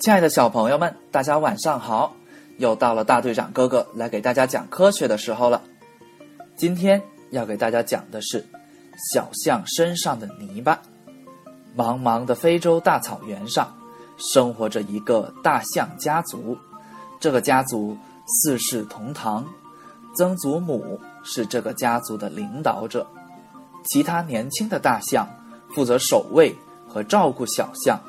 亲爱的小朋友们，大家晚上好！又到了大队长哥哥来给大家讲科学的时候了。今天要给大家讲的是小象身上的泥巴。茫茫的非洲大草原上，生活着一个大象家族。这个家族四世同堂，曾祖母是这个家族的领导者，其他年轻的大象负责守卫和照顾小象。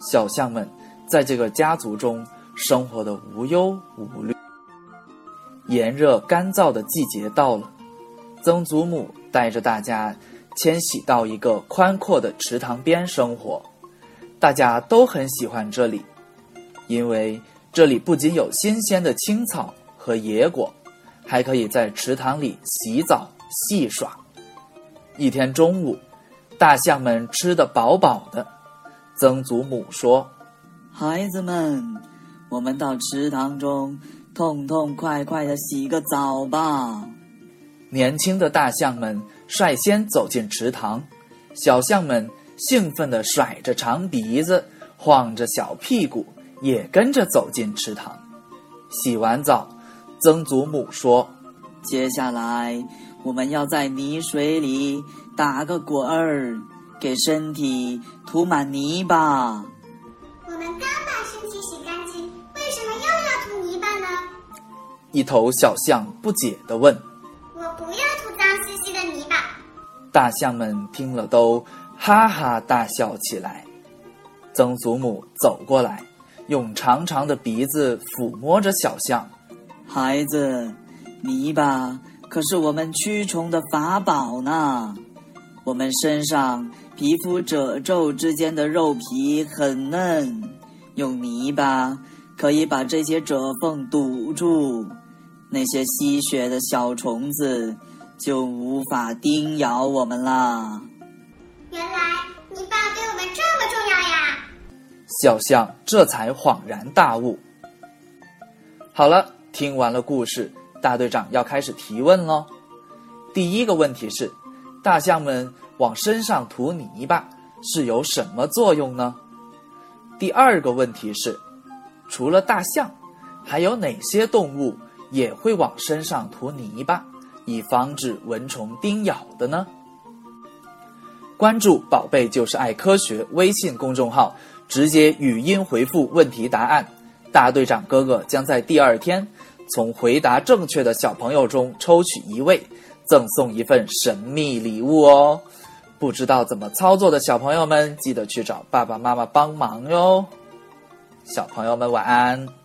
小象们在这个家族中生活的无忧无虑。炎热干燥的季节到了，曾祖母带着大家迁徙到一个宽阔的池塘边生活。大家都很喜欢这里，因为这里不仅有新鲜的青草和野果，还可以在池塘里洗澡戏耍。一天中午，大象们吃得饱饱的。曾祖母说：“孩子们，我们到池塘中痛痛快快的洗个澡吧。”年轻的大象们率先走进池塘，小象们兴奋地甩着长鼻子，晃着小屁股，也跟着走进池塘。洗完澡，曾祖母说：“接下来我们要在泥水里打个滚儿。”给身体涂满泥巴。我们刚把身体洗干净，为什么又要涂泥巴呢？一头小象不解地问。我不要涂脏兮兮的泥巴。大象们听了都哈哈大笑起来。曾祖母走过来，用长长的鼻子抚摸着小象。孩子，泥巴可是我们驱虫的法宝呢。我们身上皮肤褶皱之间的肉皮很嫩，用泥巴可以把这些褶缝堵住，那些吸血的小虫子就无法叮咬我们啦。原来泥巴对我们这么重要呀！小象这才恍然大悟。好了，听完了故事，大队长要开始提问喽。第一个问题是。大象们往身上涂泥巴是有什么作用呢？第二个问题是，除了大象，还有哪些动物也会往身上涂泥巴，以防止蚊虫叮咬的呢？关注“宝贝就是爱科学”微信公众号，直接语音回复问题答案，大队长哥哥将在第二天从回答正确的小朋友中抽取一位。赠送一份神秘礼物哦！不知道怎么操作的小朋友们，记得去找爸爸妈妈帮忙哟。小朋友们晚安。